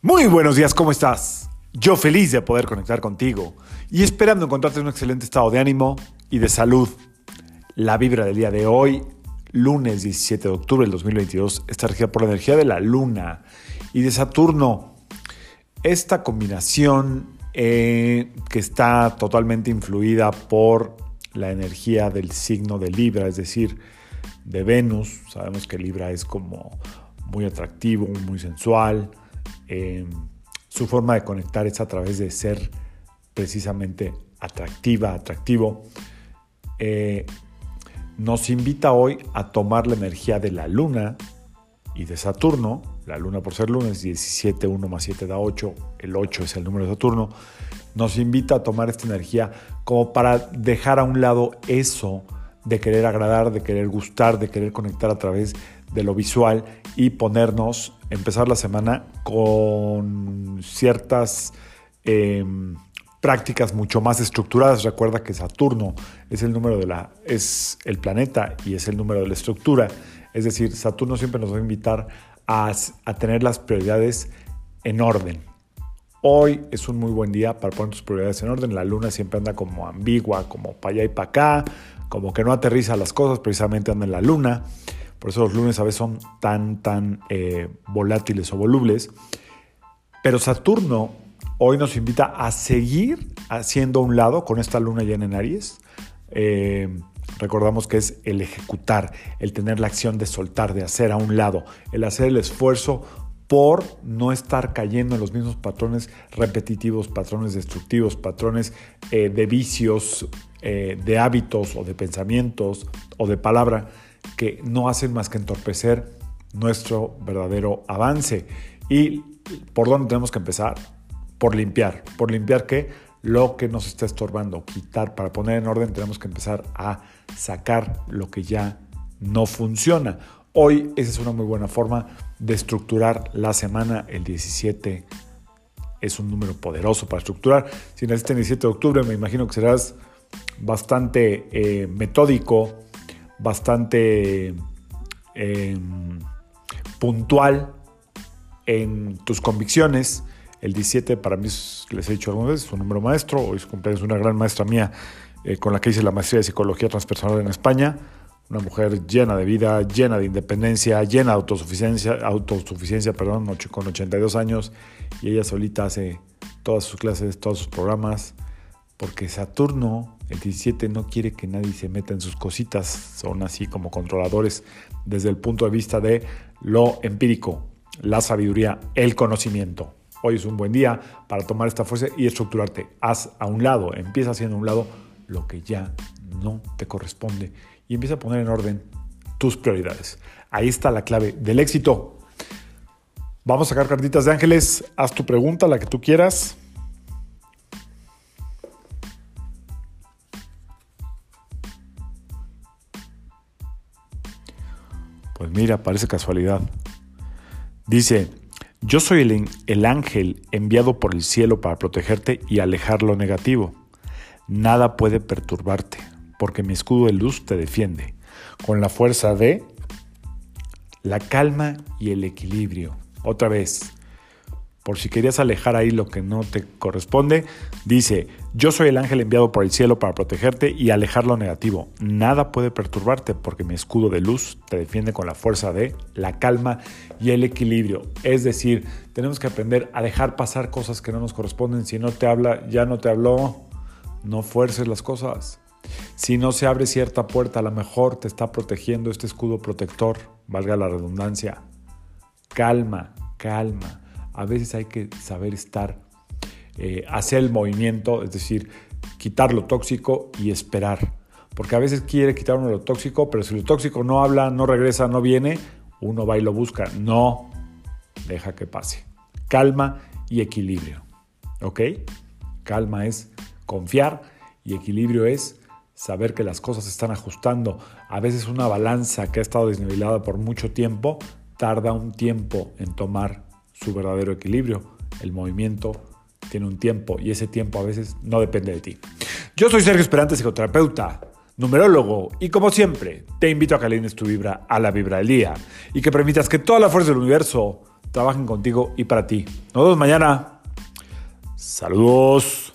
Muy buenos días, ¿cómo estás? Yo feliz de poder conectar contigo y esperando encontrarte en un excelente estado de ánimo y de salud. La vibra del día de hoy, lunes 17 de octubre del 2022, está regida por la energía de la luna y de Saturno. Esta combinación eh, que está totalmente influida por la energía del signo de Libra, es decir, de Venus. Sabemos que Libra es como muy atractivo, muy sensual. Eh, su forma de conectar es a través de ser precisamente atractiva, atractivo. Eh, nos invita hoy a tomar la energía de la luna y de Saturno. La luna por ser luna es 17, 1 más 7 da 8, el 8 es el número de Saturno. Nos invita a tomar esta energía como para dejar a un lado eso de querer agradar, de querer gustar, de querer conectar a través de lo visual y ponernos, empezar la semana con ciertas em, prácticas mucho más estructuradas. Recuerda que Saturno es el número de la, es el planeta y es el número de la estructura. Es decir, Saturno siempre nos va a invitar a, a tener las prioridades en orden. Hoy es un muy buen día para poner tus prioridades en orden. La luna siempre anda como ambigua, como para allá y para acá, como que no aterriza las cosas, precisamente anda en la luna. Por eso los lunes a veces son tan, tan eh, volátiles o volubles. Pero Saturno hoy nos invita a seguir haciendo un lado con esta luna llena en Aries. Eh, recordamos que es el ejecutar, el tener la acción de soltar, de hacer a un lado, el hacer el esfuerzo por no estar cayendo en los mismos patrones repetitivos, patrones destructivos, patrones eh, de vicios, de hábitos o de pensamientos o de palabra que no hacen más que entorpecer nuestro verdadero avance. ¿Y por dónde tenemos que empezar? Por limpiar. ¿Por limpiar qué? Lo que nos está estorbando, quitar. Para poner en orden tenemos que empezar a sacar lo que ya no funciona. Hoy esa es una muy buena forma de estructurar la semana. El 17 es un número poderoso para estructurar. Si naciste el 17 de octubre, me imagino que serás bastante eh, metódico, bastante em, puntual en tus convicciones. El 17 para mí, les he dicho algunas veces, es un número maestro. Hoy es cumpleaños de una gran maestra mía eh, con la que hice la maestría de psicología transpersonal en España. Una mujer llena de vida, llena de independencia, llena de autosuficiencia, autosuficiencia perdón, con 82 años. Y ella solita hace todas sus clases, todos sus programas. Porque Saturno el 17 no quiere que nadie se meta en sus cositas, son así como controladores desde el punto de vista de lo empírico, la sabiduría, el conocimiento. Hoy es un buen día para tomar esta fuerza y estructurarte. Haz a un lado, empieza haciendo a un lado lo que ya no te corresponde y empieza a poner en orden tus prioridades. Ahí está la clave del éxito. Vamos a sacar cartitas de ángeles. Haz tu pregunta, la que tú quieras. Pues mira, parece casualidad. Dice, yo soy el, el, ángel enviado por el cielo para protegerte y alejar lo negativo. Nada puede perturbarte, porque mi escudo de luz te defiende, con la fuerza de la calma y el equilibrio. Otra vez, por si querías alejar ahí lo que no te corresponde, dice, yo soy el ángel enviado por el cielo para protegerte y alejar lo negativo. Nada puede perturbarte porque mi escudo de luz te defiende con la fuerza de la calma y el equilibrio. Es decir, tenemos que aprender a dejar pasar cosas que no nos corresponden. Si no te habla, ya no te habló, no fuerces las cosas. Si no se abre cierta puerta, a lo mejor te está protegiendo este escudo protector, valga la redundancia. Calma, calma a veces hay que saber estar, eh, hacer el movimiento, es decir, quitar lo tóxico y esperar. Porque a veces quiere quitar uno lo tóxico, pero si lo tóxico no habla, no regresa, no viene, uno va y lo busca. No, deja que pase. Calma y equilibrio. ¿Ok? Calma es confiar y equilibrio es saber que las cosas se están ajustando. A veces una balanza que ha estado desnivelada por mucho tiempo tarda un tiempo en tomar su verdadero equilibrio. El movimiento tiene un tiempo y ese tiempo a veces no depende de ti. Yo soy Sergio Esperante, psicoterapeuta, numerólogo y como siempre te invito a que alines tu vibra a la vibra del día y que permitas que toda la fuerza del universo trabajen contigo y para ti. Nos vemos mañana. Saludos.